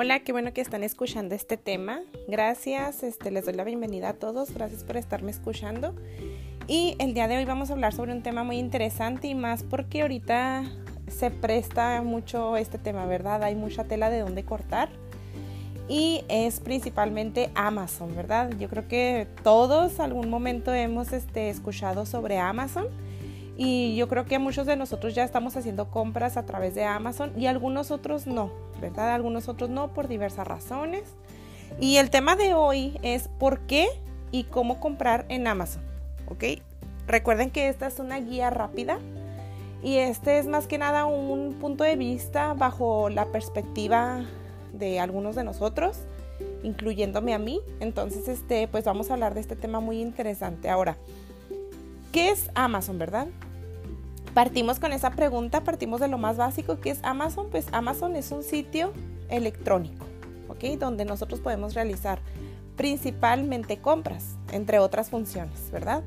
Hola, qué bueno que están escuchando este tema. Gracias, este, les doy la bienvenida a todos. Gracias por estarme escuchando. Y el día de hoy vamos a hablar sobre un tema muy interesante y más porque ahorita se presta mucho este tema, ¿verdad? Hay mucha tela de dónde cortar y es principalmente Amazon, ¿verdad? Yo creo que todos algún momento hemos este, escuchado sobre Amazon y yo creo que muchos de nosotros ya estamos haciendo compras a través de Amazon y algunos otros no, ¿verdad? Algunos otros no por diversas razones. Y el tema de hoy es por qué y cómo comprar en Amazon, ¿ok? Recuerden que esta es una guía rápida y este es más que nada un punto de vista bajo la perspectiva de algunos de nosotros, incluyéndome a mí. Entonces, este, pues vamos a hablar de este tema muy interesante. Ahora, ¿qué es Amazon, verdad? Partimos con esa pregunta, partimos de lo más básico, que es Amazon. Pues Amazon es un sitio electrónico, ¿ok? Donde nosotros podemos realizar principalmente compras, entre otras funciones, ¿verdad?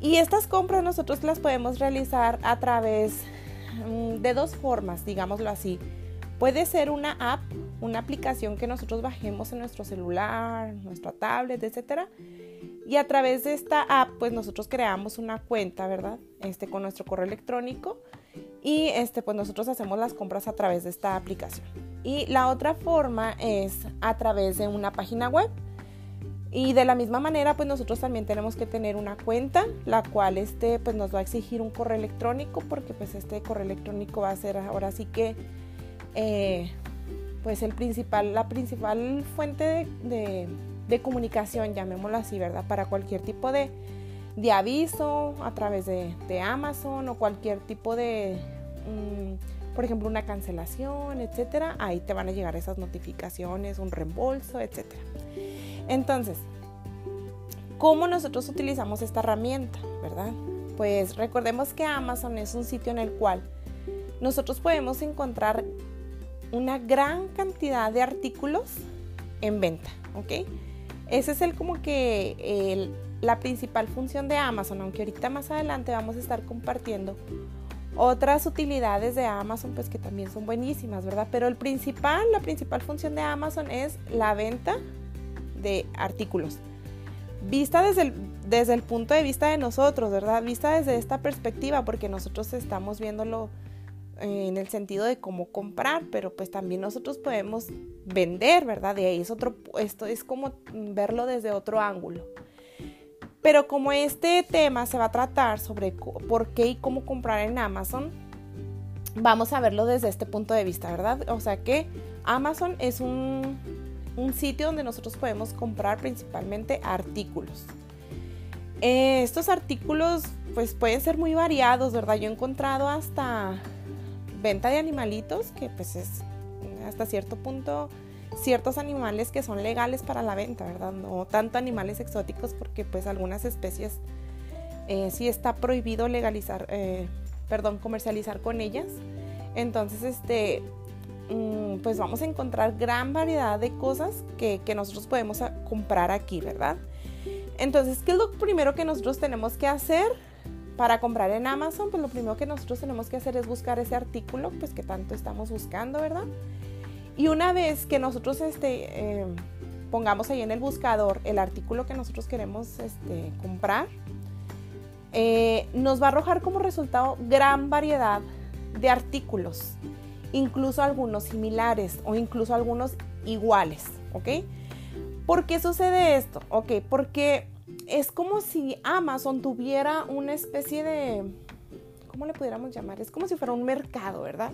Y estas compras nosotros las podemos realizar a través mm, de dos formas, digámoslo así. Puede ser una app, una aplicación que nosotros bajemos en nuestro celular, nuestra tablet, etcétera y a través de esta app, pues nosotros creamos una cuenta, ¿verdad? Este, con nuestro correo electrónico. Y este, pues nosotros hacemos las compras a través de esta aplicación. Y la otra forma es a través de una página web. Y de la misma manera, pues nosotros también tenemos que tener una cuenta, la cual este, pues nos va a exigir un correo electrónico, porque pues este correo electrónico va a ser ahora sí que, eh, pues el principal, la principal fuente de de comunicación, llamémoslo así, ¿verdad? Para cualquier tipo de, de aviso a través de, de, Amazon o cualquier tipo de, mm, por ejemplo, una cancelación, etcétera. Ahí te van a llegar esas notificaciones, un reembolso, etcétera. Entonces, ¿cómo nosotros utilizamos esta herramienta, verdad? Pues recordemos que Amazon es un sitio en el cual nosotros podemos encontrar una gran cantidad de artículos en venta, ¿ok? Ese es el como que la principal función de Amazon, aunque ahorita más adelante vamos a estar compartiendo otras utilidades de Amazon, pues que también son buenísimas, ¿verdad? Pero el principal, la principal función de Amazon es la venta de artículos. Vista desde el, desde el punto de vista de nosotros, ¿verdad? Vista desde esta perspectiva, porque nosotros estamos viéndolo en el sentido de cómo comprar, pero pues también nosotros podemos vender, ¿verdad? De ahí es otro, esto es como verlo desde otro ángulo. Pero como este tema se va a tratar sobre por qué y cómo comprar en Amazon, vamos a verlo desde este punto de vista, ¿verdad? O sea que Amazon es un, un sitio donde nosotros podemos comprar principalmente artículos. Eh, estos artículos pues pueden ser muy variados, ¿verdad? Yo he encontrado hasta venta de animalitos, que pues es hasta cierto punto ciertos animales que son legales para la venta, ¿verdad? No tanto animales exóticos porque pues algunas especies eh, sí está prohibido legalizar, eh, perdón, comercializar con ellas. Entonces, este, mm, pues vamos a encontrar gran variedad de cosas que, que nosotros podemos comprar aquí, ¿verdad? Entonces, ¿qué es lo primero que nosotros tenemos que hacer? Para comprar en Amazon, pues lo primero que nosotros tenemos que hacer es buscar ese artículo, pues que tanto estamos buscando, ¿verdad? Y una vez que nosotros este, eh, pongamos ahí en el buscador el artículo que nosotros queremos este, comprar, eh, nos va a arrojar como resultado gran variedad de artículos, incluso algunos similares o incluso algunos iguales, ¿ok? ¿Por qué sucede esto? Ok, porque es como si Amazon tuviera una especie de, ¿cómo le pudiéramos llamar? Es como si fuera un mercado, ¿verdad?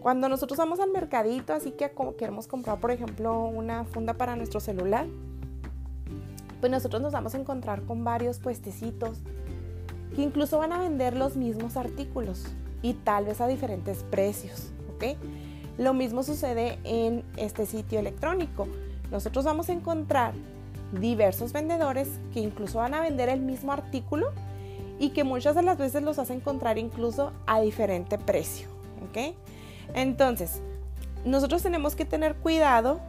Cuando nosotros vamos al mercadito, así que queremos comprar, por ejemplo, una funda para nuestro celular, pues nosotros nos vamos a encontrar con varios puestecitos que incluso van a vender los mismos artículos y tal vez a diferentes precios, ¿ok? Lo mismo sucede en este sitio electrónico. Nosotros vamos a encontrar diversos vendedores que incluso van a vender el mismo artículo y que muchas de las veces los hacen encontrar incluso a diferente precio. ¿ok? Entonces, nosotros tenemos que tener cuidado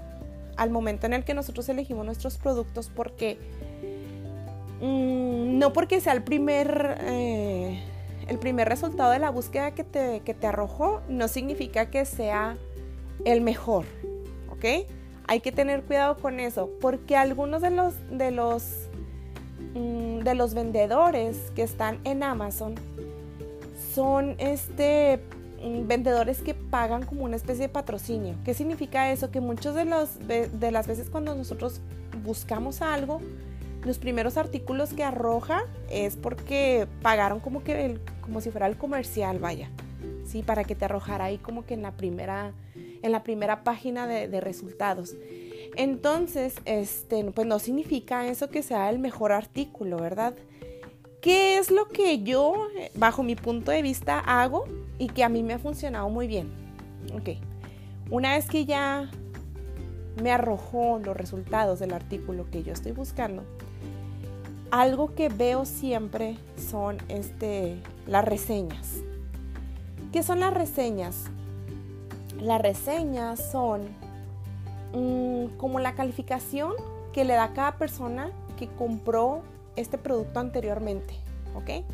al momento en el que nosotros elegimos nuestros productos porque mm, no porque sea el primer, eh, el primer resultado de la búsqueda que te, que te arrojó, no significa que sea el mejor. ¿ok? Hay que tener cuidado con eso, porque algunos de los, de los, mm, de los vendedores que están en Amazon son este mm, vendedores que pagan como una especie de patrocinio. ¿Qué significa eso? Que muchos de, los, de las veces cuando nosotros buscamos algo, los primeros artículos que arroja es porque pagaron como que el, como si fuera el comercial, vaya. Sí, para que te arrojara ahí como que en la primera en la primera página de, resultados. Entonces, este, pues no significa eso que sea el mejor artículo, ¿verdad? ¿Qué es lo que yo, bajo mi punto de vista, hago y que a mí me ha funcionado muy bien? Ok, una vez que ya me arrojó los resultados del artículo que yo estoy buscando, algo que veo siempre son este, las reseñas. ¿Qué son las reseñas? Las reseñas son mm, como la calificación que le da cada persona que compró este producto anteriormente, ¿ok?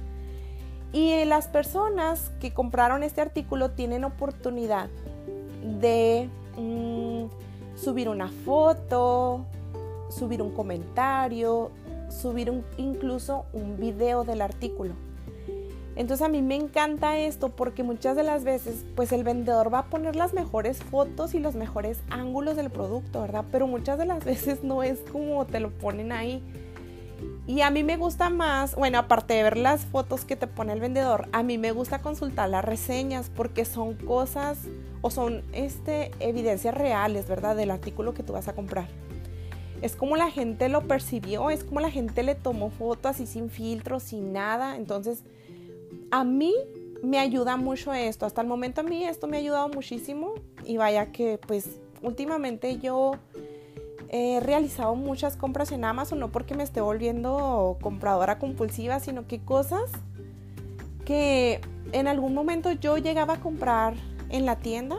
Y las personas que compraron este artículo tienen oportunidad de mm, subir una foto, subir un comentario, subir incluso un video del artículo. Entonces a mí me encanta esto porque muchas de las veces pues el vendedor va a poner las mejores fotos y los mejores ángulos del producto, ¿verdad? Pero muchas de las veces no es como te lo ponen ahí. Y a mí me gusta más, bueno, aparte de ver las fotos que te pone el vendedor, a mí me gusta consultar las reseñas porque son cosas o son este, evidencias reales, ¿verdad? Del artículo que tú vas a comprar es como la gente lo percibió, es como la gente le tomó fotos así sin filtros, sin nada. Entonces, a mí me ayuda mucho esto. Hasta el momento a mí esto me ha ayudado muchísimo. Y vaya que pues últimamente yo he realizado muchas compras en Amazon, no porque me esté volviendo compradora compulsiva, sino que cosas que en algún momento yo llegaba a comprar en la tienda,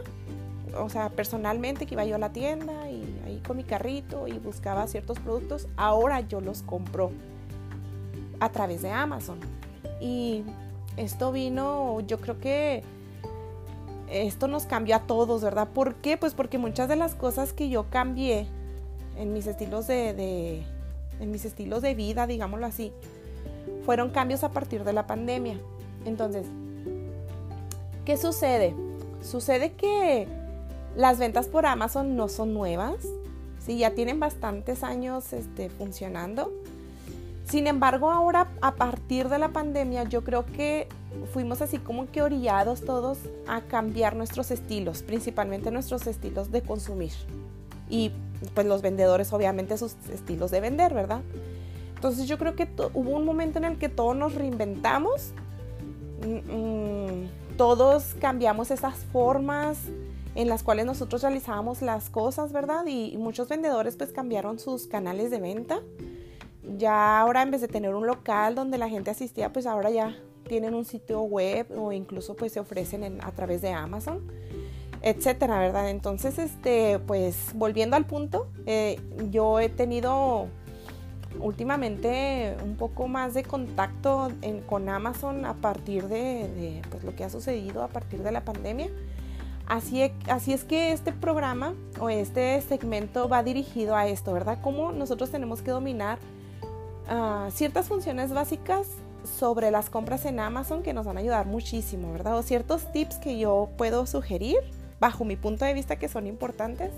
o sea, personalmente que iba yo a la tienda y con mi carrito y buscaba ciertos productos, ahora yo los compro a través de Amazon. Y esto vino, yo creo que esto nos cambió a todos, ¿verdad? ¿Por qué? Pues porque muchas de las cosas que yo cambié en mis estilos de, en mis estilos de vida, digámoslo así, fueron cambios a partir de la pandemia. Entonces, ¿qué sucede? Sucede que las ventas por Amazon no son nuevas, ¿sí? ya tienen bastantes años este, funcionando. Sin embargo, ahora a partir de la pandemia yo creo que fuimos así como que orillados todos a cambiar nuestros estilos, principalmente nuestros estilos de consumir. Y pues los vendedores obviamente sus estilos de vender, ¿verdad? Entonces yo creo que hubo un momento en el que todos nos reinventamos, mm, mm, todos cambiamos esas formas, en las cuales nosotros realizábamos las cosas, ¿verdad? Y, muchos vendedores pues cambiaron sus canales de venta. Ya ahora en vez de tener un local donde la gente asistía, pues ahora ya tienen un sitio web o incluso pues se ofrecen a través de Amazon, etcétera, ¿verdad? Entonces, este, pues volviendo al punto, eh, yo he tenido últimamente un poco más de contacto con Amazon a partir de, de pues, lo que ha sucedido a partir de la pandemia. Así, es que este programa o este segmento va dirigido a esto, ¿verdad? Cómo nosotros tenemos que dominar ah, ciertas funciones básicas sobre las compras en Amazon que nos van a ayudar muchísimo, ¿verdad? O ciertos tips que yo puedo sugerir bajo mi punto de vista que son importantes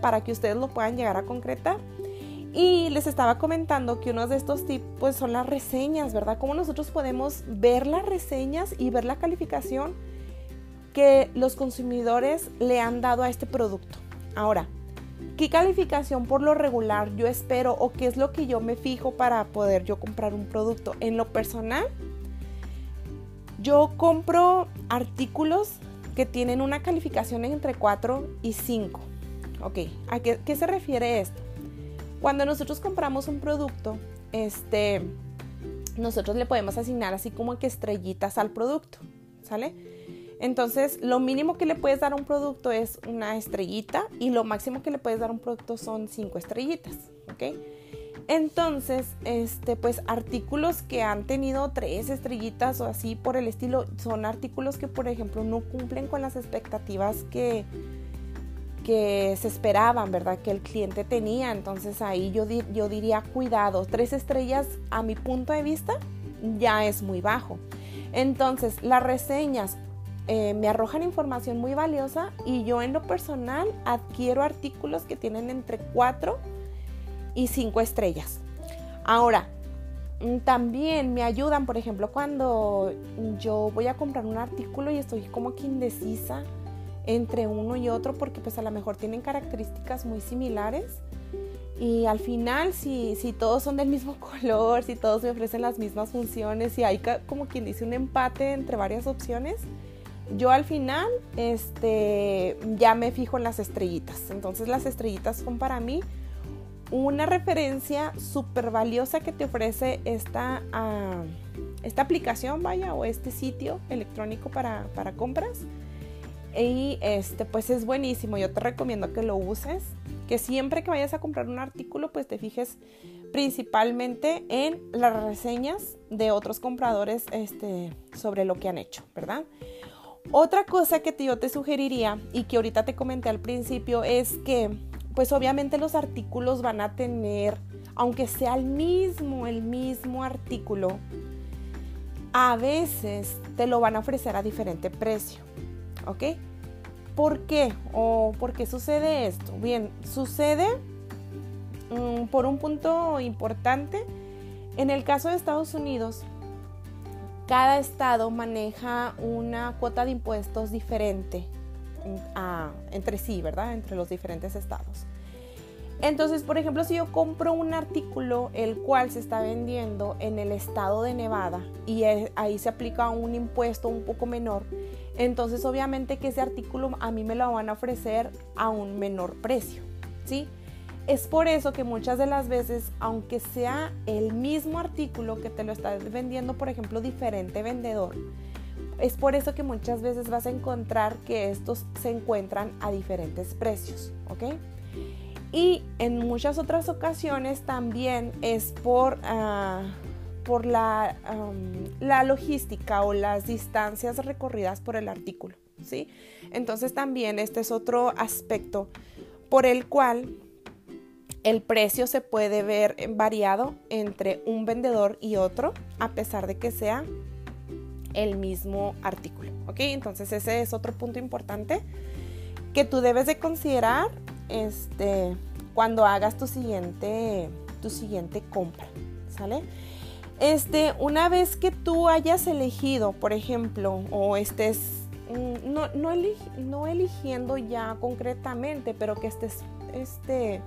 para que ustedes lo puedan llegar a concretar. Y les estaba comentando que uno de estos tips pues son las reseñas, ¿verdad? Cómo nosotros podemos ver las reseñas y ver la calificación que los consumidores le han dado a este producto. Ahora, ¿qué calificación por lo regular yo espero o qué es lo que yo me fijo para poder yo comprar un producto? En lo personal, yo compro artículos que tienen una calificación entre 4 y 5. Ok, ¿a qué, qué se refiere esto? Cuando nosotros compramos un producto, este, nosotros le podemos asignar así como que estrellitas al producto, ¿sale? Entonces, lo mínimo que le puedes dar a un producto es una estrellita y lo máximo que le puedes dar a un producto son cinco estrellitas, ¿ok? Entonces, este, pues artículos que han tenido tres estrellitas o así por el estilo, son artículos que, por ejemplo, no cumplen con las expectativas que, que se esperaban, ¿verdad? Que el cliente tenía. Entonces ahí yo, yo diría, cuidado, tres estrellas a mi punto de vista ya es muy bajo. Entonces las reseñas eh, me arrojan información muy valiosa y yo en lo personal adquiero artículos que tienen entre 4 y 5 estrellas. Ahora, mm, también me ayudan, por ejemplo, cuando yo voy a comprar un artículo y estoy como que indecisa entre uno y otro porque pues a lo mejor tienen características muy similares y al final si, si todos son del mismo color, si todos me ofrecen las mismas funciones, si hay como quien dice un empate entre varias opciones, yo al final este, ya me fijo en las estrellitas. Entonces las estrellitas son para mí una referencia súper valiosa que te ofrece esta, ah, esta aplicación, vaya, o este sitio electrónico para, para compras. Y este, pues es buenísimo. Yo te recomiendo que lo uses. Que siempre que vayas a comprar un artículo, pues te fijes principalmente en las reseñas de otros compradores este, sobre lo que han hecho, ¿verdad? Otra cosa que yo te sugeriría y que ahorita te comenté al principio es que pues obviamente los artículos van a tener, aunque sea el mismo, el mismo artículo, a veces te lo van a ofrecer a diferente precio. ¿Ok? ¿Por qué? ¿O por qué sucede esto? Bien, sucede mm, por un punto importante. En el caso de Estados Unidos, cada estado maneja una cuota de impuestos diferente entre sí, ¿verdad? Entre los diferentes estados. Entonces, por ejemplo, si yo compro un artículo el cual se está vendiendo en el estado de Nevada y ahí se aplica un impuesto un poco menor, entonces obviamente que ese artículo a mí me lo van a ofrecer a un menor precio, ¿sí? Es por eso que muchas de las veces, aunque sea el mismo artículo que te lo está vendiendo, por ejemplo, diferente vendedor, es por eso que muchas veces vas a encontrar que estos se encuentran a diferentes precios, ¿ok? Y en muchas otras ocasiones también es por, ah, por la, la, logística o las distancias recorridas por el artículo, ¿sí? Entonces también este es otro aspecto por el cual el precio se puede ver variado entre un vendedor y otro, a pesar de que sea el mismo artículo. ¿Ok? Entonces ese es otro punto importante que tú debes de considerar este, cuando hagas tu siguiente, tu siguiente compra. ¿Sale? Este, una vez que tú hayas elegido, por ejemplo, o estés mm, no, no, no eligiendo ya concretamente, pero que estés este,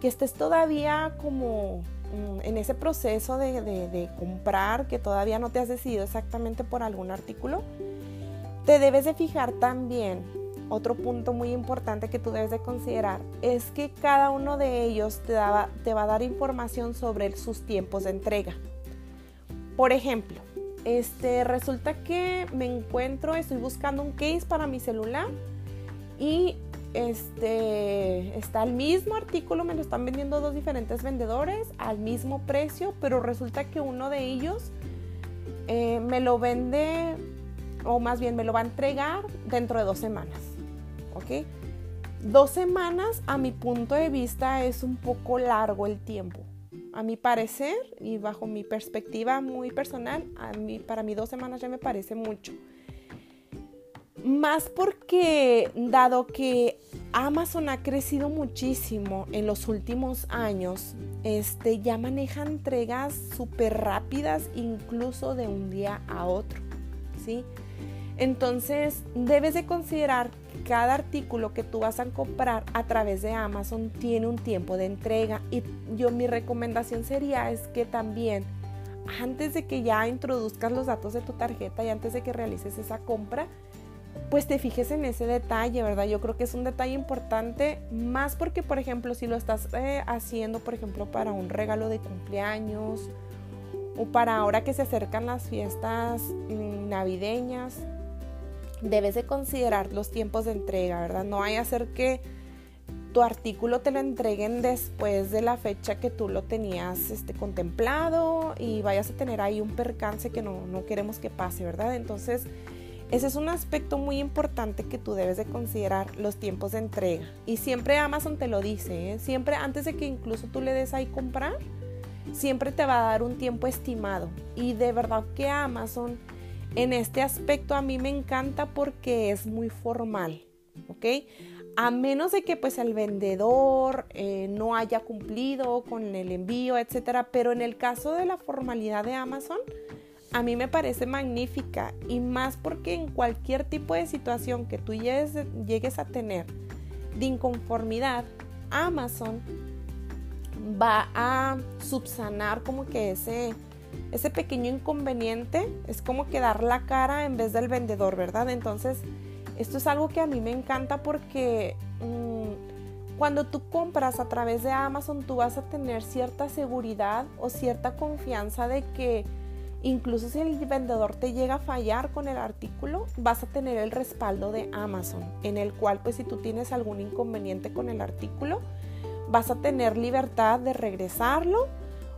que estés todavía como mm, en ese proceso de, comprar, que todavía no te has decidido exactamente por algún artículo, te debes de fijar también, otro punto muy importante que tú debes de considerar, es que cada uno de ellos te, te va a dar información sobre sus tiempos de entrega. Por ejemplo, este, resulta que me encuentro, estoy buscando un case para mi celular y este, está el mismo artículo, me lo están vendiendo dos diferentes vendedores al mismo precio, pero resulta que uno de ellos eh, me lo vende, o más bien me lo va a entregar dentro de dos semanas. ¿Ok? Dos semanas, a mi punto de vista, es un poco largo el tiempo. A mi parecer y bajo mi perspectiva muy personal, a mí, para mí dos semanas ya me parece mucho. Más porque dado que Amazon ha crecido muchísimo en los últimos años, este, ya maneja entregas súper rápidas, incluso de un día a otro, ¿sí? Entonces, debes de considerar que cada artículo que tú vas a comprar a través de Amazon tiene un tiempo de entrega y yo mi recomendación sería es que también antes de que ya introduzcas los datos de tu tarjeta y antes de que realices esa compra, pues te fijes en ese detalle, ¿verdad? Yo creo que es un detalle importante, más porque, por ejemplo, si lo estás eh, haciendo, por ejemplo, para un regalo de cumpleaños o para ahora que se acercan las fiestas mm, navideñas, debes de considerar los tiempos de entrega, ¿verdad? No hay hacer que tu artículo te lo entreguen después de la fecha que tú lo tenías este, contemplado y vayas a tener ahí un percance que no, no queremos que pase, ¿verdad? Entonces, ese es un aspecto muy importante que tú debes de considerar los tiempos de entrega. Y siempre Amazon te lo dice, ¿eh? siempre antes de que incluso tú le des ahí comprar, siempre te va a dar un tiempo estimado. Y de verdad que Amazon en este aspecto a mí me encanta porque es muy formal, ¿ok? A menos de que pues el vendedor eh, no haya cumplido con el envío, etcétera. Pero en el caso de la formalidad de Amazon, a mí me parece magnífica y más porque en cualquier tipo de situación que tú llegues, a tener de inconformidad, Amazon va a subsanar como que ese, ese pequeño inconveniente, es como que dar la cara en vez del vendedor, ¿verdad? Entonces, esto es algo que a mí me encanta porque mm, cuando tú compras a través de Amazon, tú vas a tener cierta seguridad o cierta confianza de que Incluso si el vendedor te llega a fallar con el artículo, vas a tener el respaldo de Amazon, en el cual pues si tú tienes algún inconveniente con el artículo, vas a tener libertad de regresarlo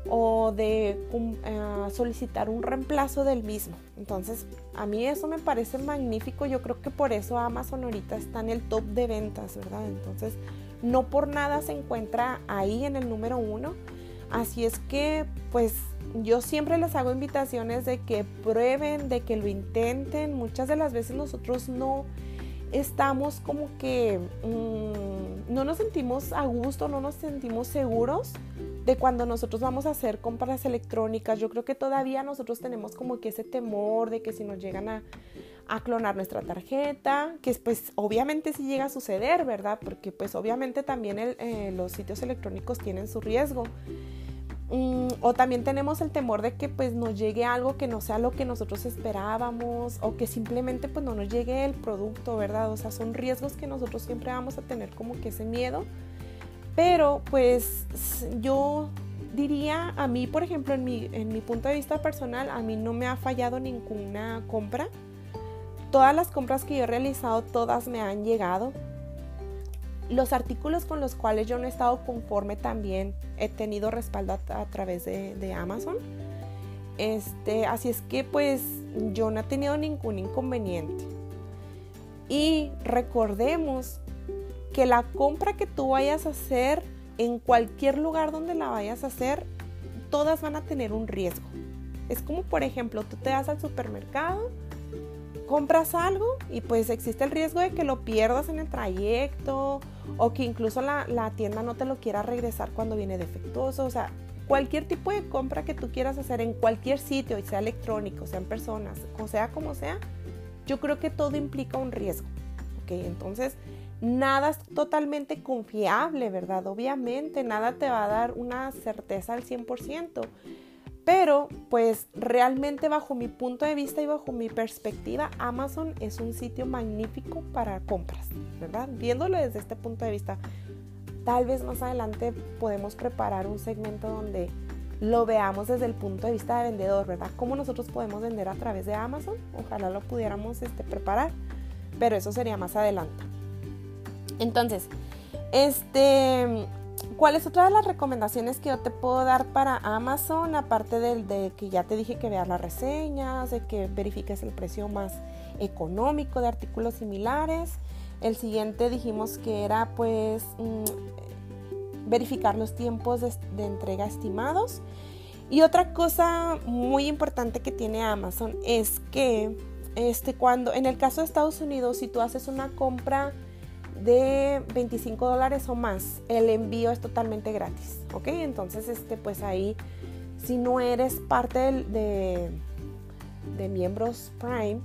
o de eh, solicitar un reemplazo del mismo. Entonces, a mí eso me parece magnífico. Yo creo que por eso Amazon ahorita está en el top de ventas, ¿verdad? Entonces, no por nada se encuentra ahí en el número uno. Así es que, pues, yo siempre les hago invitaciones de que prueben, de que lo intenten. Muchas de las veces nosotros no estamos como que mm, no nos sentimos a gusto, no nos sentimos seguros de cuando nosotros vamos a hacer compras electrónicas. Yo creo que todavía nosotros tenemos como que ese temor de que si nos llegan a, clonar nuestra tarjeta, que pues obviamente sí llega a suceder, ¿verdad? Porque pues obviamente también eh, los sitios electrónicos tienen su riesgo. Mm, o también tenemos el temor de que pues nos llegue algo que no sea lo que nosotros esperábamos o que simplemente pues no nos llegue el producto, ¿verdad? O sea, son riesgos que nosotros siempre vamos a tener como que ese miedo. Pero pues yo diría, a mí por ejemplo, en mi, en mi punto de vista personal, a mí no me ha fallado ninguna compra. Todas las compras que yo he realizado, todas me han llegado. Los artículos con los cuales yo no he estado conforme también he tenido respaldo a, través de, Amazon. Este, así es que pues yo no he tenido ningún inconveniente. Y recordemos que la compra que tú vayas a hacer en cualquier lugar donde la vayas a hacer, todas van a tener un riesgo. Es como por ejemplo, tú te vas al supermercado compras algo y pues existe el riesgo de que lo pierdas en el trayecto o que incluso la, tienda no te lo quiera regresar cuando viene defectuoso. O sea, cualquier tipo de compra que tú quieras hacer en cualquier sitio, sea electrónico, sean personas, o sea como sea, yo creo que todo implica un riesgo. ¿ok? Entonces, nada es totalmente confiable, ¿verdad? Obviamente, nada te va a dar una certeza al 100%. Pero pues realmente bajo mi punto de vista y bajo mi perspectiva, Amazon es un sitio magnífico para compras, ¿verdad? Viéndolo desde este punto de vista, tal vez más adelante podemos preparar un segmento donde lo veamos desde el punto de vista de vendedor, ¿verdad? ¿Cómo nosotros podemos vender a través de Amazon? Ojalá lo pudiéramos este, preparar, pero eso sería más adelante. Entonces, este, ¿Cuál es otra las recomendaciones que yo te puedo dar para Amazon? Aparte del de que ya te dije que veas las reseñas, de que verifiques el precio más económico de artículos similares. El siguiente dijimos que era pues mm, verificar los tiempos de, de entrega estimados. Y otra cosa muy importante que tiene Amazon es que este, cuando en el caso de Estados Unidos, si tú haces una compra de 25 dólares o más, el envío es totalmente gratis, ¿ok? Entonces, este, pues ahí, si no eres parte de, de miembros Prime,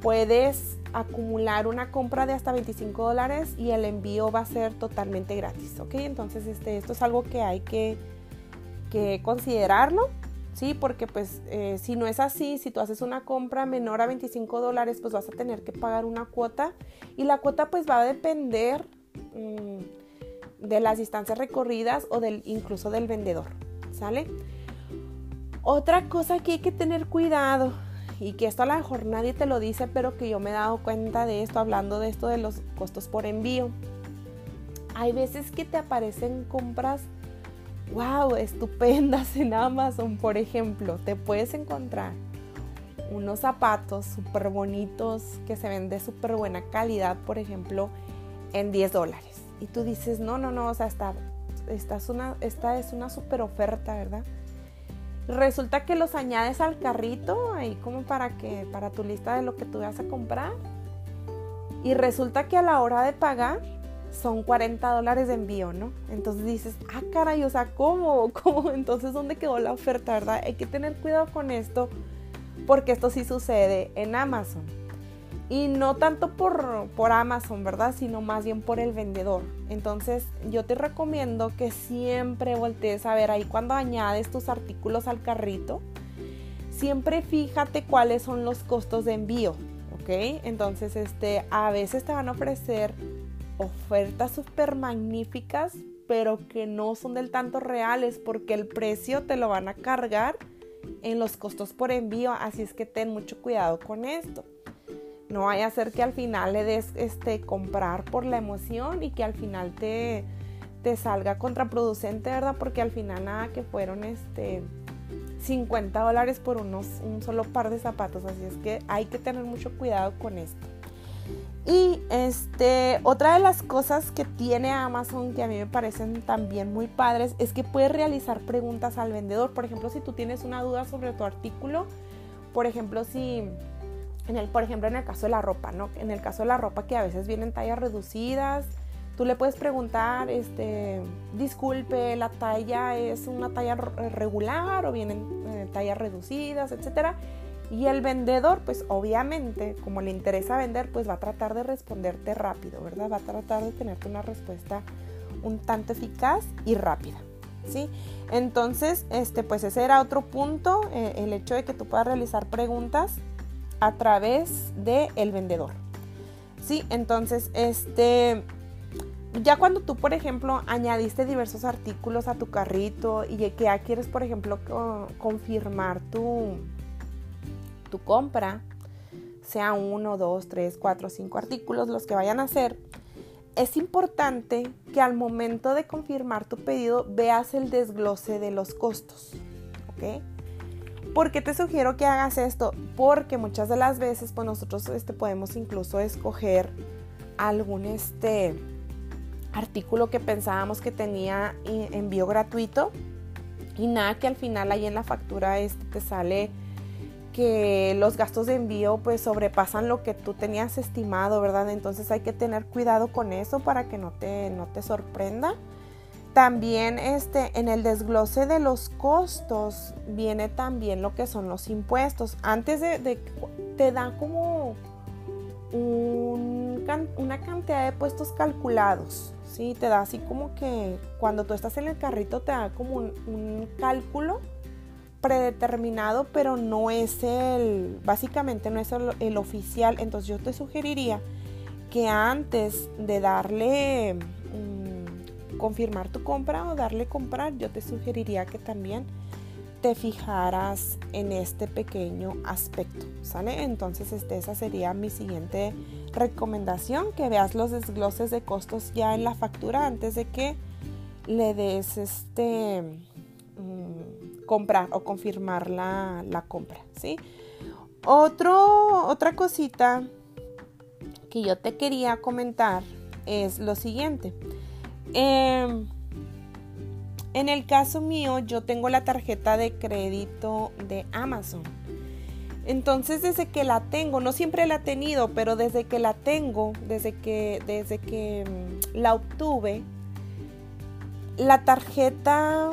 puedes acumular una compra de hasta 25 dólares y el envío va a ser totalmente gratis, ¿ok? Entonces, este, esto es algo que hay que, que considerarlo ¿sí? Porque pues eh, si no es así, si tú haces una compra menor a 25 dólares, pues vas a tener que pagar una cuota y la cuota pues va a depender mm, de las distancias recorridas o del, incluso del vendedor, ¿sale? Otra cosa que hay que tener cuidado y que esto a lo mejor nadie te lo dice, pero que yo me he dado cuenta de esto hablando de esto de los costos por envío. Hay veces que te aparecen compras wow, estupendas en Amazon, por ejemplo, te puedes encontrar unos zapatos súper bonitos que se ven de súper buena calidad, por ejemplo, en 10 dólares. Y tú dices, no, no, no, o sea, esta, es una, esta es una súper oferta, ¿verdad? Resulta que los añades al carrito, ahí como para que, para tu lista de lo que tú vas a comprar. Y resulta que a la hora de pagar son 40 dólares de envío, ¿no? Entonces dices, ah, caray, o sea, ¿cómo? ¿Cómo? Entonces, ¿dónde quedó la oferta, verdad? Hay que tener cuidado con esto, porque esto sí sucede en Amazon. Y no tanto por, por Amazon, ¿verdad? Sino más bien por el vendedor. Entonces, yo te recomiendo que siempre voltees a ver ahí cuando añades tus artículos al carrito, siempre fíjate cuáles son los costos de envío, ¿ok? Entonces, este, a veces te van a ofrecer ofertas súper magníficas, pero que no son del tanto reales porque el precio te lo van a cargar en los costos por envío, así es que ten mucho cuidado con esto. No vaya a ser que al final le des este comprar por la emoción y que al final te, te salga contraproducente, ¿verdad? Porque al final nada que fueron este 50 dólares por unos, un solo par de zapatos, así es que hay que tener mucho cuidado con esto. Y este, otra de las cosas que tiene Amazon que a mí me parecen también muy padres es que puedes realizar preguntas al vendedor. Por ejemplo, si tú tienes una duda sobre tu artículo, por ejemplo, si en el, por ejemplo, en el caso de la ropa, ¿no? En el caso de la ropa que a veces vienen tallas reducidas, tú le puedes preguntar, este, disculpe, la talla es una talla regular o vienen eh, tallas reducidas, etcétera y el vendedor, pues obviamente, como le interesa vender, pues va a tratar de responderte rápido, ¿verdad? Va a tratar de tenerte una respuesta un tanto eficaz y rápida, ¿sí? Entonces, este, pues ese era otro punto, eh, el hecho de que tú puedas realizar preguntas a través del el vendedor, ¿sí? Entonces, este, ya cuando tú, por ejemplo, añadiste diversos artículos a tu carrito y que ya quieres, por ejemplo, confirmar tu tu compra, sea uno, dos, tres, cuatro, cinco artículos, los que vayan a hacer, es importante que al momento de confirmar tu pedido veas el desglose de los costos. ¿Ok? ¿Por qué te sugiero que hagas esto? Porque muchas de las veces pues nosotros este, podemos incluso escoger algún este, artículo que pensábamos que tenía envío gratuito y nada que al final ahí en la factura este, te sale que los gastos de envío pues sobrepasan lo que tú tenías estimado, ¿verdad? Entonces hay que tener cuidado con eso para que no te, no te sorprenda. También este, en el desglose de los costos viene también lo que son los impuestos. Antes de, te dan como una cantidad de puestos calculados. ¿sí? Te da así como que cuando tú estás en el carrito te da como un cálculo predeterminado, pero no es el, básicamente no es el, oficial. Entonces yo te sugeriría que antes de darle, mm, confirmar tu compra o darle comprar, yo te sugeriría que también te fijaras en este pequeño aspecto, ¿sale? Entonces este, esa sería mi siguiente recomendación, que veas los desgloses de costos ya en la factura antes de que le des este... Mm, comprar o confirmar la, compra, ¿sí? Otro, otra cosita que yo te quería comentar es lo siguiente. Em, en el caso mío, yo tengo la tarjeta de crédito de Amazon. Entonces, desde que la tengo, no siempre la he tenido, pero desde que la tengo, desde que, desde que mm, la obtuve, la tarjeta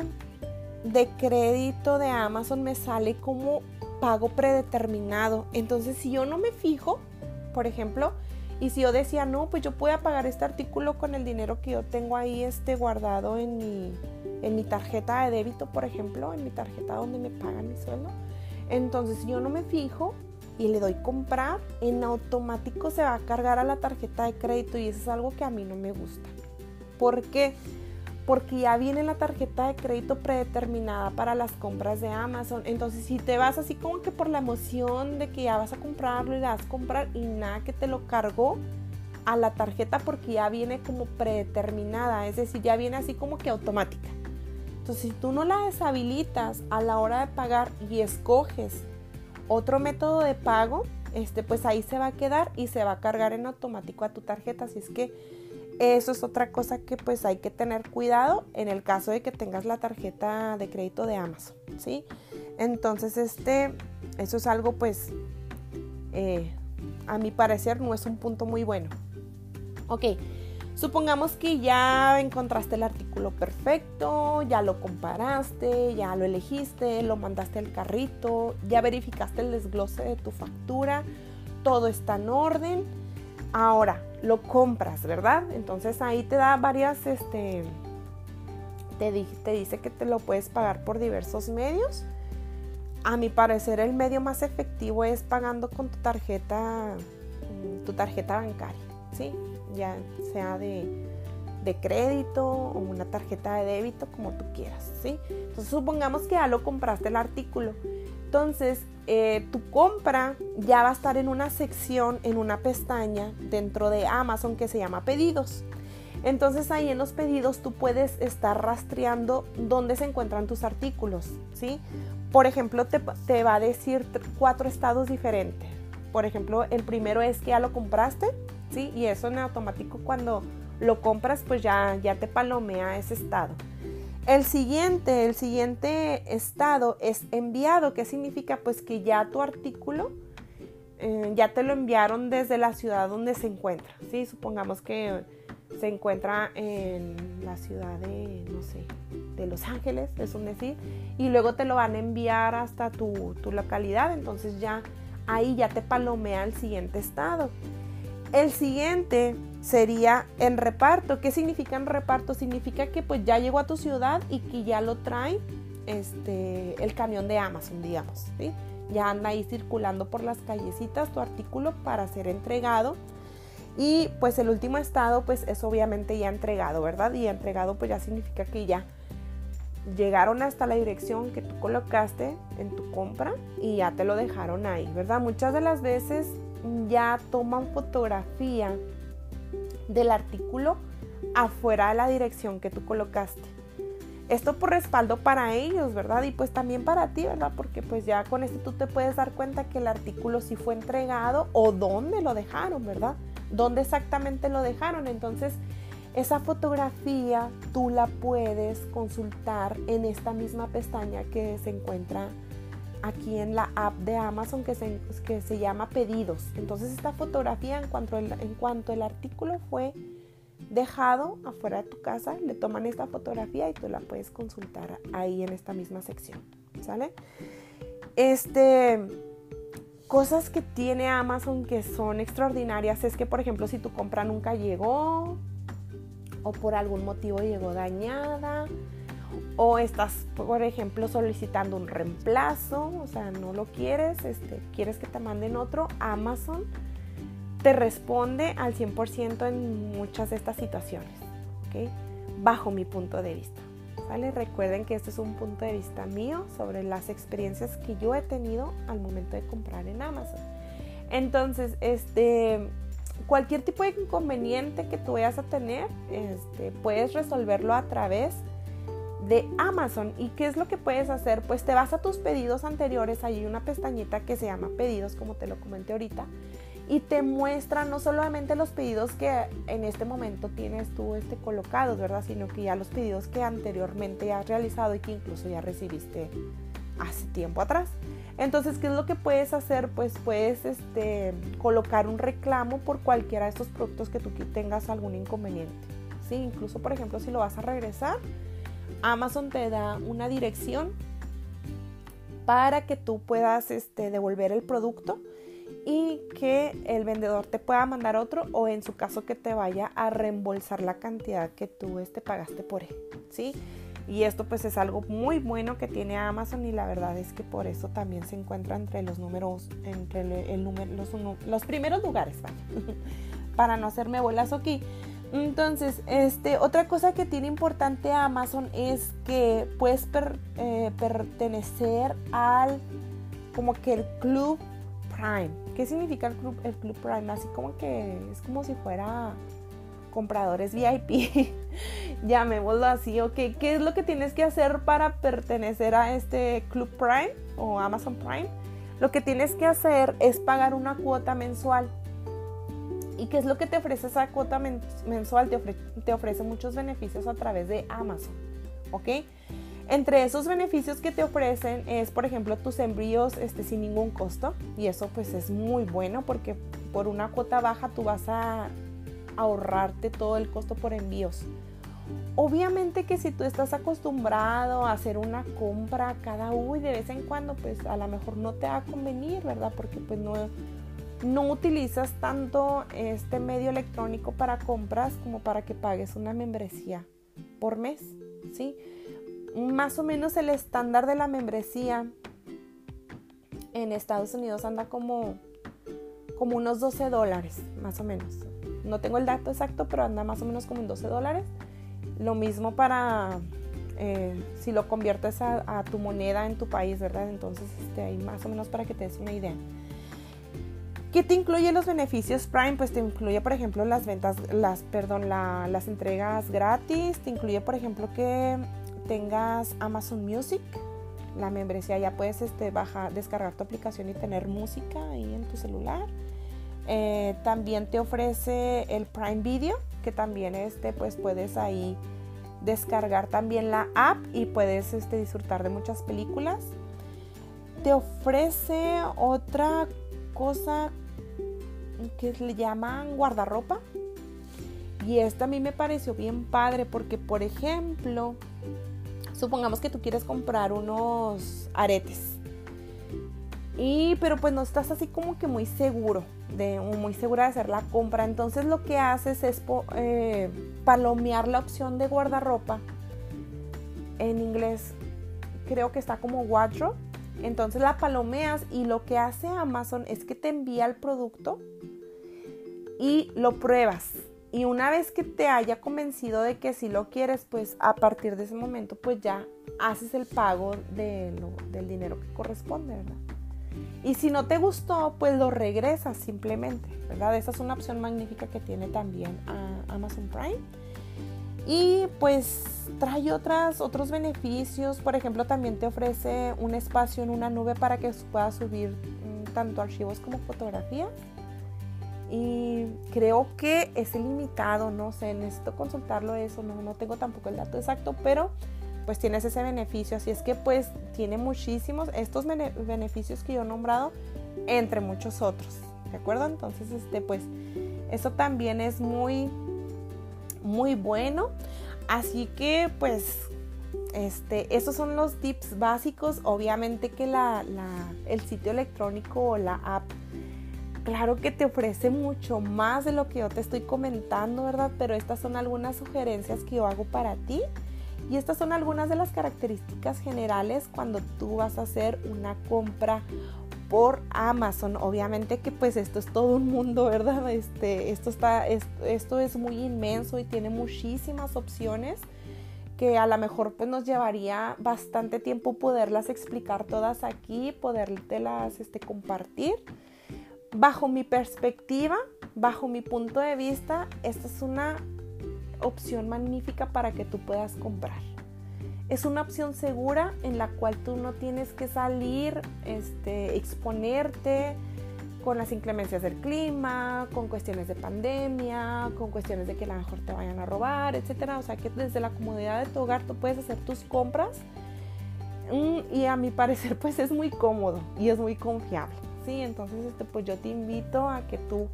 de crédito de Amazon me sale como pago predeterminado. Entonces, si yo no me fijo, por ejemplo, y si yo decía, no, pues yo puedo pagar este artículo con el dinero que yo tengo ahí este, guardado en mi, en mi tarjeta de débito, por ejemplo, en mi tarjeta donde me pagan mi sueldo. Entonces, si yo no me fijo y le doy comprar, en automático se va a cargar a la tarjeta de crédito y eso es algo que a mí no me gusta. ¿Por qué? porque ya viene la tarjeta de crédito predeterminada para las compras de Amazon. Entonces, si te vas así como que por la emoción de que ya vas a comprarlo y le vas a comprar y nada que te lo cargó a la tarjeta porque ya viene como predeterminada, es decir, ya viene así como que automática. Entonces, si tú no la deshabilitas a la hora de pagar y escoges otro método de pago, este, pues ahí se va a quedar y se va a cargar en automático a tu tarjeta. Así es que eso es otra cosa que pues hay que tener cuidado en el caso de que tengas la tarjeta de crédito de Amazon, ¿sí? Entonces, este, eso es algo pues, eh, a mi parecer no es un punto muy bueno. Ok, supongamos que ya encontraste el artículo perfecto, ya lo comparaste, ya lo elegiste, lo mandaste al carrito, ya verificaste el desglose de tu factura, todo está en orden. Ahora, lo compras, ¿verdad? Entonces ahí te da varias, este, te, dice que te lo puedes pagar por diversos medios. A mi parecer el medio más efectivo es pagando con tu tarjeta, mm, tu tarjeta bancaria, ¿sí? Ya sea de, de crédito o una tarjeta de débito, como tú quieras, ¿sí? Entonces supongamos que ya lo compraste el artículo. Entonces, eh, tu compra ya va a estar en una sección, en una pestaña dentro de Amazon que se llama pedidos. Entonces ahí en los pedidos tú puedes estar rastreando dónde se encuentran tus artículos, ¿sí? Por ejemplo, te, va a decir cuatro estados diferentes. Por ejemplo, el primero es que ya lo compraste, ¿sí? Y eso en automático cuando lo compras, pues ya, ya te palomea ese estado. El siguiente, el siguiente estado es enviado, que significa pues que ya tu artículo eh, ya te lo enviaron desde la ciudad donde se encuentra. ¿sí? Supongamos que se encuentra en la ciudad de, no sé, de Los Ángeles, es un decir, y luego te lo van a enviar hasta tu, tu localidad, entonces ya ahí ya te palomea el siguiente estado. El siguiente sería en reparto. ¿Qué significa en reparto? Significa que pues ya llegó a tu ciudad y que ya lo trae este, el camión de Amazon, digamos. ¿sí? Ya anda ahí circulando por las callecitas tu artículo para ser entregado. Y pues el último estado pues es obviamente ya entregado, ¿verdad? Y entregado pues ya significa que ya llegaron hasta la dirección que tú colocaste en tu compra y ya te lo dejaron ahí, ¿verdad? Muchas de las veces ya toman fotografía del artículo afuera de la dirección que tú colocaste. Esto por respaldo para ellos, ¿verdad? Y pues también para ti, ¿verdad? Porque pues ya con esto tú te puedes dar cuenta que el artículo sí fue entregado o dónde lo dejaron, ¿verdad? ¿Dónde exactamente lo dejaron? Entonces, esa fotografía tú la puedes consultar en esta misma pestaña que se encuentra aquí en la app de Amazon que se, que se llama pedidos. Entonces esta fotografía en cuanto, el, en cuanto el artículo fue dejado afuera de tu casa, le toman esta fotografía y tú la puedes consultar ahí en esta misma sección. ¿Sale? Este, cosas que tiene Amazon que son extraordinarias es que, por ejemplo, si tu compra nunca llegó o por algún motivo llegó dañada, o estás, por ejemplo, solicitando un reemplazo, o sea, no lo quieres, este, quieres que te manden otro, Amazon te responde al 100% en muchas de estas situaciones, ¿ok? Bajo mi punto de vista. ¿Vale? Recuerden que este es un punto de vista mío sobre las experiencias que yo he tenido al momento de comprar en Amazon. Entonces, este, cualquier tipo de inconveniente que tú vayas a tener, este, puedes resolverlo a través de Amazon. ¿Y qué es lo que puedes hacer? Pues te vas a tus pedidos anteriores, hay una pestañita que se llama pedidos, como te lo comenté ahorita, y te muestra no solamente los pedidos que en este momento tienes tú este, colocados, ¿verdad? Sino que ya los pedidos que anteriormente has realizado y que incluso ya recibiste hace tiempo atrás. Entonces, ¿qué es lo que puedes hacer? Pues puedes este, colocar un reclamo por cualquiera de estos productos que tú tengas algún inconveniente. ¿sí? Incluso, por ejemplo, si lo vas a regresar, Amazon te da una dirección para que tú puedas este, devolver el producto y que el vendedor te pueda mandar otro o en su caso que te vaya a reembolsar la cantidad que tú este, pagaste por él, ¿sí? Y esto pues es algo muy bueno que tiene Amazon y la verdad es que por eso también se encuentra entre los números, entre el, número, los, los primeros lugares, para no hacerme bolas aquí. Entonces, este, otra cosa que tiene importante Amazon es que puedes eh, pertenecer al como que el club Prime. ¿Qué significa el club, el club Prime? Así como que es como si fuera compradores VIP, llamémoslo así, ok, ¿qué es lo que tienes que hacer para pertenecer a este Club Prime o Amazon Prime? lo que tienes que hacer es pagar una cuota mensual. ¿Y qué es lo que te ofrece esa cuota mensual? Te, ofrece muchos beneficios a través de Amazon, ¿ok? Entre esos beneficios que te ofrecen es, por ejemplo, tus envíos este, sin ningún costo. Y eso pues es muy bueno porque por una cuota baja tú vas a ahorrarte todo el costo por envíos. Obviamente que si tú estás acostumbrado a hacer una compra cada uy de vez en cuando, pues a lo mejor no te va a convenir, ¿verdad? Porque pues no, no utilizas tanto este medio electrónico para compras como para que pagues una membresía por mes, ¿sí? Más o menos el estándar de la membresía en Estados Unidos anda como, como unos 12 dólares, más o menos. No tengo el dato exacto, pero anda más o menos como en 12 dólares. Lo mismo para eh, si lo conviertes a, tu moneda en tu país, ¿verdad? Entonces, este, ahí más o menos para que te des una idea. ¿Qué te incluye los beneficios Prime? Pues te incluye, por ejemplo, las ventas, las, perdón, las entregas gratis. Te incluye, por ejemplo, que tengas Amazon Music. La membresía ya puedes este, bajar, descargar tu aplicación y tener música ahí en tu celular. Eh, también te ofrece el Prime Video, que también este, pues puedes ahí descargar también la app y puedes este, disfrutar de muchas películas. Te ofrece otra cosa que le llaman guardarropa. Y esta a mí me pareció bien padre porque, por ejemplo, supongamos que tú quieres comprar unos aretes. Y, pero pues no estás así como que muy seguro, de, muy segura de hacer la compra. Entonces lo que haces es eh, palomear la opción de guardarropa. En inglés creo que está como wardrobe. Entonces la palomeas y lo que hace Amazon es que te envía el producto y lo pruebas. Y una vez que te haya convencido de que si lo quieres, pues a partir de ese momento, pues ya haces el pago de del dinero que corresponde, ¿verdad? Y si no te gustó, pues lo regresas simplemente, ¿verdad? Esa es una opción magnífica que tiene también Amazon Prime. Y pues trae otras, otros beneficios. Por ejemplo, también te ofrece un espacio en una nube para que puedas subir mm, tanto archivos como fotografías y creo que es ilimitado, no sé, necesito consultarlo eso, no, no tengo tampoco el dato exacto, pero pues tienes ese beneficio, así es que pues tiene muchísimos, estos beneficios que yo he nombrado, entre muchos otros, ¿de acuerdo? Entonces, este pues eso también es muy, muy bueno, así que pues este, esos son los tips básicos, obviamente que la, el sitio electrónico o la app claro que te ofrece mucho más de lo que yo te estoy comentando, ¿verdad? Pero estas son algunas sugerencias que yo hago para ti. Y estas son algunas de las características generales cuando tú vas a hacer una compra por Amazon. Obviamente que pues esto es todo un mundo, ¿verdad? Este, esto, está, esto, es muy inmenso y tiene muchísimas opciones que a lo mejor pues nos llevaría bastante tiempo poderlas explicar todas aquí, podértelas este, compartir bajo mi perspectiva, bajo mi punto de vista, esta es una opción magnífica para que tú puedas comprar. Es una opción segura en la cual tú no tienes que salir, este, exponerte con las inclemencias del clima, con cuestiones de pandemia, con cuestiones de que a lo mejor te vayan a robar, etcétera. O sea que desde la comodidad de tu hogar tú puedes hacer tus compras mm, y a mi parecer pues es muy cómodo y es muy confiable. ¿Sí? Entonces, este, pues yo te invito a que tú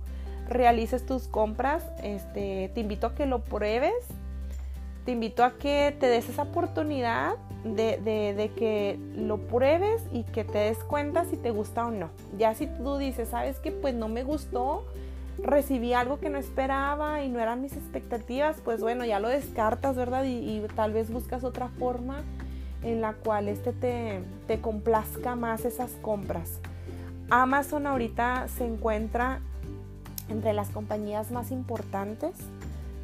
realices tus compras, este, te invito a que lo pruebes, te invito a que te des esa oportunidad de, de, que lo pruebes y que te des cuenta si te gusta o no. Ya si tú dices, sabes que pues no me gustó, recibí algo que no esperaba y no eran mis expectativas, pues bueno, ya lo descartas, ¿verdad? Y, y tal vez buscas otra forma en la cual este te, te complazca más esas compras. Amazon ahorita se encuentra entre las compañías más importantes,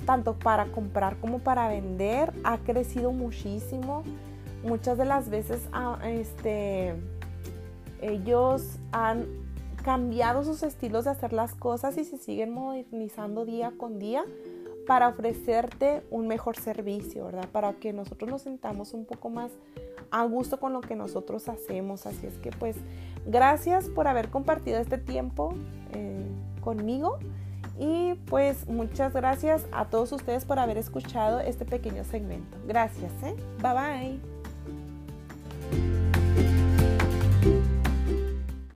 tanto para comprar como para vender. Ha crecido muchísimo. Muchas de las veces ah, este, ellos han cambiado sus estilos de hacer las cosas y se siguen modernizando día con día para ofrecerte un mejor servicio, ¿verdad? Para que nosotros nos sentamos un poco más a gusto con lo que nosotros hacemos. Así es que pues Gracias por haber compartido este tiempo eh, conmigo y pues muchas gracias a todos ustedes por haber escuchado este pequeño segmento. Gracias, ¿eh? Bye bye.